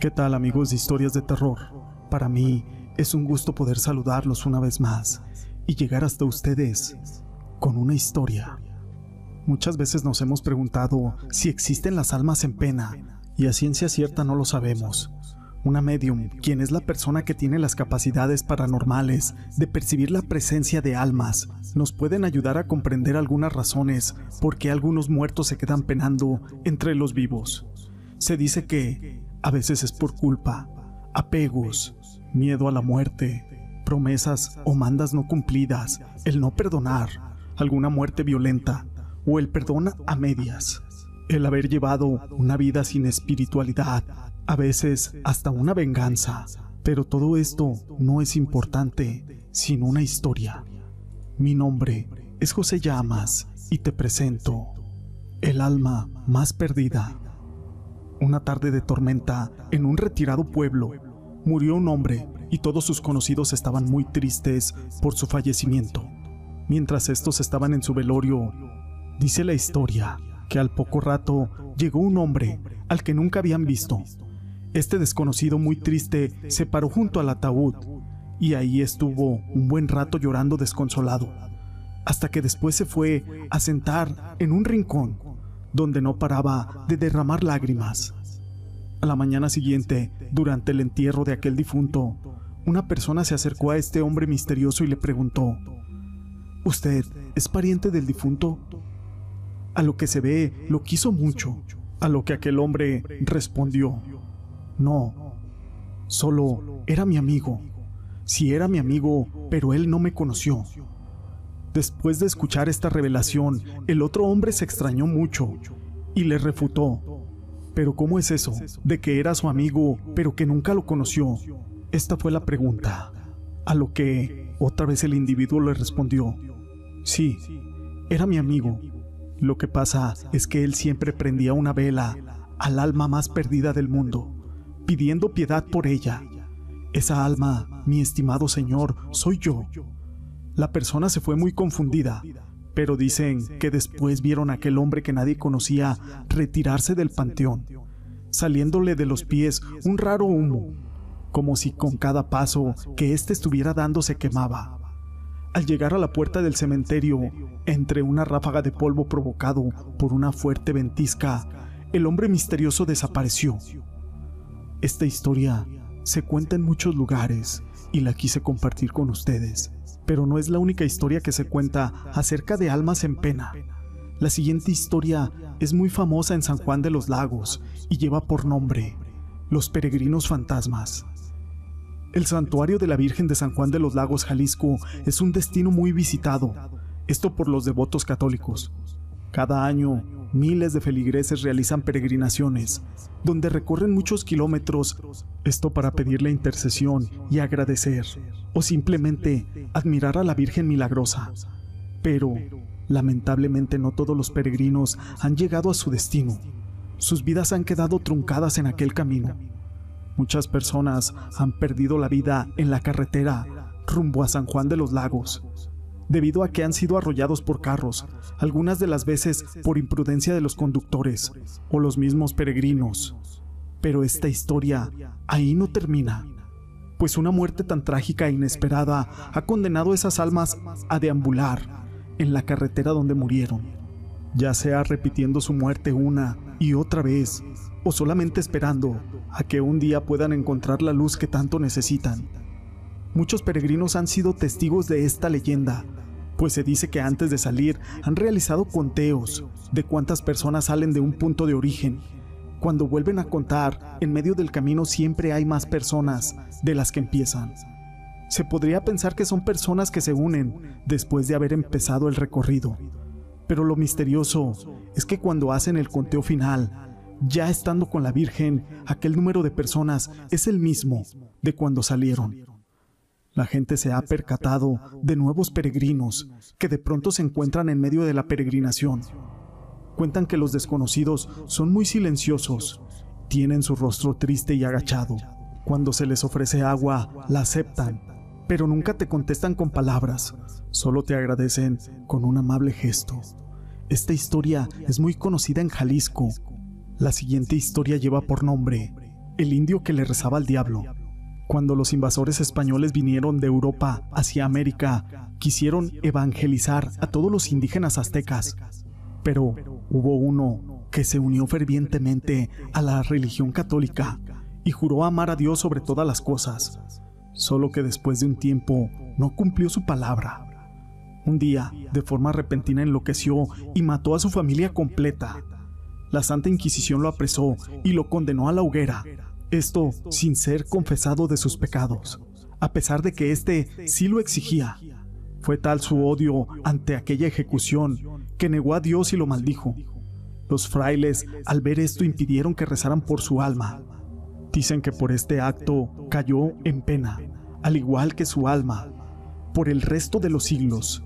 ¿Qué tal amigos de historias de terror? Para mí es un gusto poder saludarlos una vez más y llegar hasta ustedes con una historia. Muchas veces nos hemos preguntado si existen las almas en pena y a ciencia cierta no lo sabemos. Una medium, quien es la persona que tiene las capacidades paranormales de percibir la presencia de almas, nos pueden ayudar a comprender algunas razones por qué algunos muertos se quedan penando entre los vivos. Se dice que a veces es por culpa, apegos, miedo a la muerte, promesas o mandas no cumplidas, el no perdonar, alguna muerte violenta o el perdón a medias, el haber llevado una vida sin espiritualidad a veces hasta una venganza. Pero todo esto no es importante sin una historia. Mi nombre es José Llamas y te presento El alma más perdida. Una tarde de tormenta en un retirado pueblo murió un hombre y todos sus conocidos estaban muy tristes por su fallecimiento. Mientras estos estaban en su velorio, dice la historia que al poco rato llegó un hombre al que nunca habían visto este desconocido muy triste se paró junto al ataúd y ahí estuvo un buen rato llorando desconsolado, hasta que después se fue a sentar en un rincón donde no paraba de derramar lágrimas. A la mañana siguiente, durante el entierro de aquel difunto, una persona se acercó a este hombre misterioso y le preguntó, ¿Usted es pariente del difunto? A lo que se ve, lo quiso mucho, a lo que aquel hombre respondió, no, solo era mi amigo. Si era mi amigo, pero él no me conoció. Después de escuchar esta revelación, el otro hombre se extrañó mucho y le refutó. Pero ¿cómo es eso? De que era su amigo, pero que nunca lo conoció. Esta fue la pregunta. A lo que otra vez el individuo le respondió. Sí, era mi amigo. Lo que pasa es que él siempre prendía una vela al alma más perdida del mundo pidiendo piedad por ella. Esa alma, mi estimado Señor, soy yo. La persona se fue muy confundida, pero dicen que después vieron a aquel hombre que nadie conocía retirarse del panteón, saliéndole de los pies un raro humo, como si con cada paso que éste estuviera dando se quemaba. Al llegar a la puerta del cementerio, entre una ráfaga de polvo provocado por una fuerte ventisca, el hombre misterioso desapareció. Esta historia se cuenta en muchos lugares y la quise compartir con ustedes, pero no es la única historia que se cuenta acerca de almas en pena. La siguiente historia es muy famosa en San Juan de los Lagos y lleva por nombre Los Peregrinos Fantasmas. El santuario de la Virgen de San Juan de los Lagos, Jalisco, es un destino muy visitado, esto por los devotos católicos. Cada año miles de feligreses realizan peregrinaciones, donde recorren muchos kilómetros, esto para pedir la intercesión y agradecer, o simplemente admirar a la Virgen Milagrosa. Pero, lamentablemente no todos los peregrinos han llegado a su destino. Sus vidas han quedado truncadas en aquel camino. Muchas personas han perdido la vida en la carretera rumbo a San Juan de los Lagos, debido a que han sido arrollados por carros, algunas de las veces por imprudencia de los conductores o los mismos peregrinos. Pero esta historia ahí no termina, pues una muerte tan trágica e inesperada ha condenado esas almas a deambular en la carretera donde murieron, ya sea repitiendo su muerte una y otra vez, o solamente esperando a que un día puedan encontrar la luz que tanto necesitan. Muchos peregrinos han sido testigos de esta leyenda, pues se dice que antes de salir han realizado conteos de cuántas personas salen de un punto de origen. Cuando vuelven a contar, en medio del camino siempre hay más personas de las que empiezan. Se podría pensar que son personas que se unen después de haber empezado el recorrido. Pero lo misterioso es que cuando hacen el conteo final, ya estando con la Virgen, aquel número de personas es el mismo de cuando salieron. La gente se ha percatado de nuevos peregrinos que de pronto se encuentran en medio de la peregrinación. Cuentan que los desconocidos son muy silenciosos, tienen su rostro triste y agachado. Cuando se les ofrece agua, la aceptan, pero nunca te contestan con palabras, solo te agradecen con un amable gesto. Esta historia es muy conocida en Jalisco. La siguiente historia lleva por nombre el indio que le rezaba al diablo. Cuando los invasores españoles vinieron de Europa hacia América, quisieron evangelizar a todos los indígenas aztecas, pero hubo uno que se unió fervientemente a la religión católica y juró amar a Dios sobre todas las cosas, solo que después de un tiempo no cumplió su palabra. Un día, de forma repentina, enloqueció y mató a su familia completa. La Santa Inquisición lo apresó y lo condenó a la hoguera, esto sin ser confesado de sus pecados, a pesar de que éste sí lo exigía. Fue tal su odio ante aquella ejecución que negó a Dios y lo maldijo. Los frailes, al ver esto, impidieron que rezaran por su alma. Dicen que por este acto cayó en pena, al igual que su alma, por el resto de los siglos.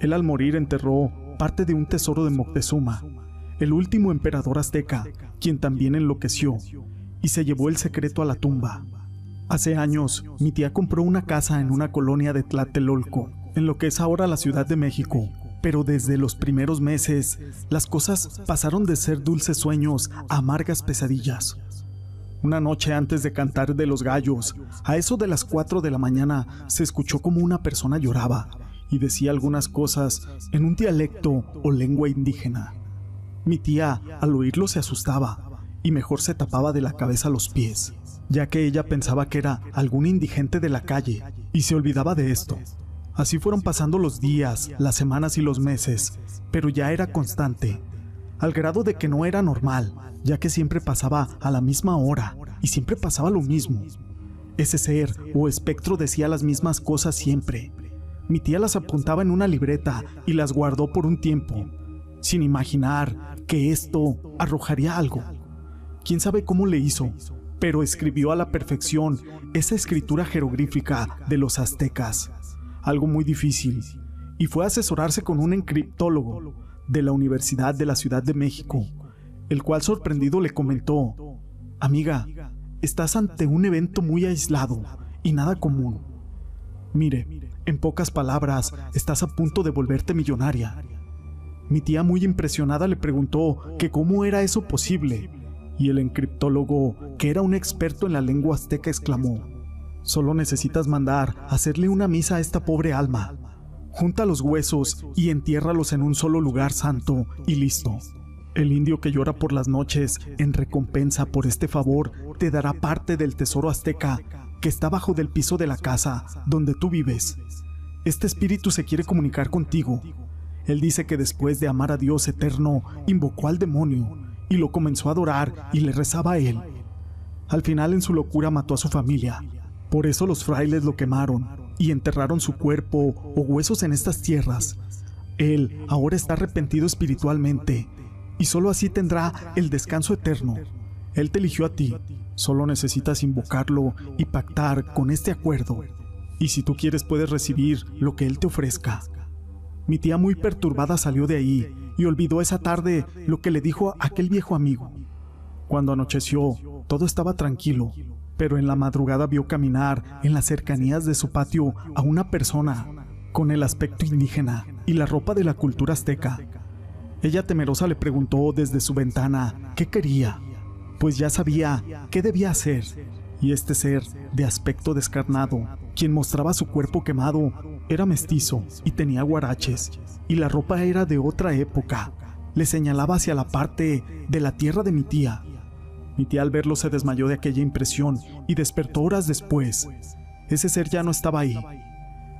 Él al morir enterró parte de un tesoro de Moctezuma, el último emperador azteca, quien también enloqueció, y se llevó el secreto a la tumba. Hace años, mi tía compró una casa en una colonia de Tlatelolco, en lo que es ahora la Ciudad de México, pero desde los primeros meses, las cosas pasaron de ser dulces sueños a amargas pesadillas. Una noche antes de cantar de los gallos, a eso de las 4 de la mañana, se escuchó como una persona lloraba y decía algunas cosas en un dialecto o lengua indígena. Mi tía, al oírlo, se asustaba y mejor se tapaba de la cabeza los pies, ya que ella pensaba que era algún indigente de la calle y se olvidaba de esto. Así fueron pasando los días, las semanas y los meses, pero ya era constante, al grado de que no era normal, ya que siempre pasaba a la misma hora y siempre pasaba lo mismo. Ese ser o espectro decía las mismas cosas siempre. Mi tía las apuntaba en una libreta y las guardó por un tiempo, sin imaginar que esto arrojaría algo. Quién sabe cómo le hizo, pero escribió a la perfección esa escritura jeroglífica de los aztecas, algo muy difícil, y fue a asesorarse con un encriptólogo de la Universidad de la Ciudad de México, el cual sorprendido le comentó, Amiga, estás ante un evento muy aislado y nada común. Mire, en pocas palabras, estás a punto de volverte millonaria. Mi tía muy impresionada le preguntó que cómo era eso posible, y el encriptólogo, que era un experto en la lengua azteca, exclamó, Solo necesitas mandar hacerle una misa a esta pobre alma. Junta los huesos y entiérralos en un solo lugar santo y listo. El indio que llora por las noches, en recompensa por este favor, te dará parte del tesoro azteca que está bajo del piso de la casa donde tú vives. Este espíritu se quiere comunicar contigo. Él dice que después de amar a Dios eterno, invocó al demonio y lo comenzó a adorar y le rezaba a él. Al final en su locura mató a su familia. Por eso los frailes lo quemaron y enterraron su cuerpo o huesos en estas tierras. Él ahora está arrepentido espiritualmente y solo así tendrá el descanso eterno. Él te eligió a ti, solo necesitas invocarlo y pactar con este acuerdo. Y si tú quieres puedes recibir lo que Él te ofrezca. Mi tía muy perturbada salió de ahí y olvidó esa tarde lo que le dijo aquel viejo amigo. Cuando anocheció, todo estaba tranquilo, pero en la madrugada vio caminar en las cercanías de su patio a una persona con el aspecto indígena y la ropa de la cultura azteca. Ella temerosa le preguntó desde su ventana qué quería, pues ya sabía qué debía hacer, y este ser, de aspecto descarnado, quien mostraba su cuerpo quemado, era mestizo y tenía guaraches, y la ropa era de otra época. Le señalaba hacia la parte de la tierra de mi tía, mi tía al verlo se desmayó de aquella impresión y despertó horas después. Ese ser ya no estaba ahí.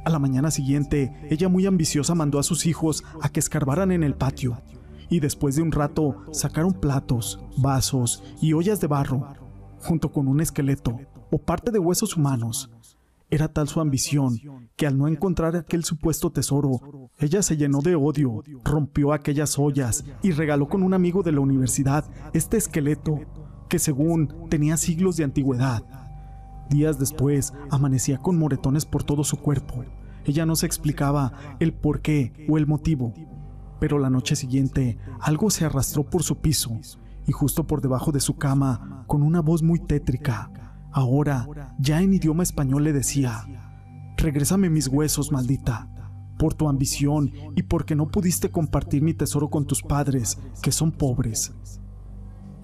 A la mañana siguiente, ella muy ambiciosa mandó a sus hijos a que escarbaran en el patio, y después de un rato sacaron platos, vasos y ollas de barro, junto con un esqueleto o parte de huesos humanos. Era tal su ambición que al no encontrar aquel supuesto tesoro, ella se llenó de odio, rompió aquellas ollas y regaló con un amigo de la universidad este esqueleto que según tenía siglos de antigüedad. Días después amanecía con moretones por todo su cuerpo. Ella no se explicaba el por qué o el motivo, pero la noche siguiente algo se arrastró por su piso y justo por debajo de su cama, con una voz muy tétrica, ahora ya en idioma español le decía, Regrésame mis huesos, maldita, por tu ambición y porque no pudiste compartir mi tesoro con tus padres, que son pobres.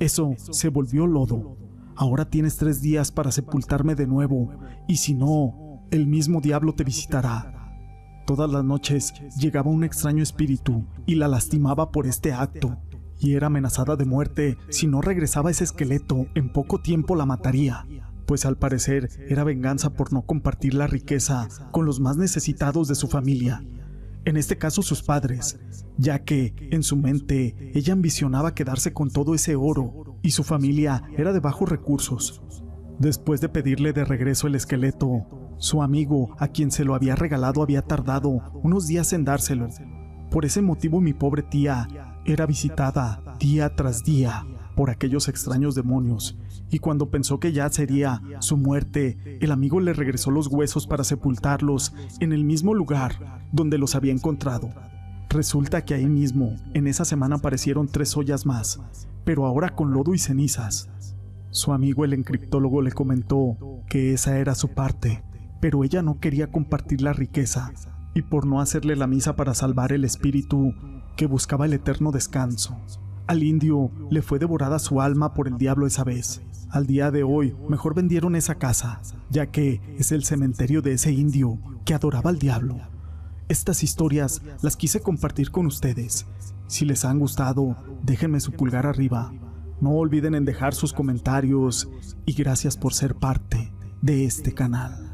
Eso se volvió lodo. Ahora tienes tres días para sepultarme de nuevo, y si no, el mismo diablo te visitará. Todas las noches llegaba un extraño espíritu y la lastimaba por este acto, y era amenazada de muerte si no regresaba ese esqueleto, en poco tiempo la mataría, pues al parecer era venganza por no compartir la riqueza con los más necesitados de su familia, en este caso sus padres, ya que en su mente ella ambicionaba quedarse con todo ese oro y su familia era de bajos recursos. Después de pedirle de regreso el esqueleto, su amigo, a quien se lo había regalado, había tardado unos días en dárselo. Por ese motivo mi pobre tía era visitada día tras día por aquellos extraños demonios, y cuando pensó que ya sería su muerte, el amigo le regresó los huesos para sepultarlos en el mismo lugar donde los había encontrado. Resulta que ahí mismo, en esa semana aparecieron tres ollas más, pero ahora con lodo y cenizas. Su amigo el encriptólogo le comentó que esa era su parte, pero ella no quería compartir la riqueza, y por no hacerle la misa para salvar el espíritu que buscaba el eterno descanso. Al indio le fue devorada su alma por el diablo esa vez. Al día de hoy, mejor vendieron esa casa, ya que es el cementerio de ese indio que adoraba al diablo. Estas historias las quise compartir con ustedes. Si les han gustado, déjenme su pulgar arriba. No olviden en dejar sus comentarios y gracias por ser parte de este canal.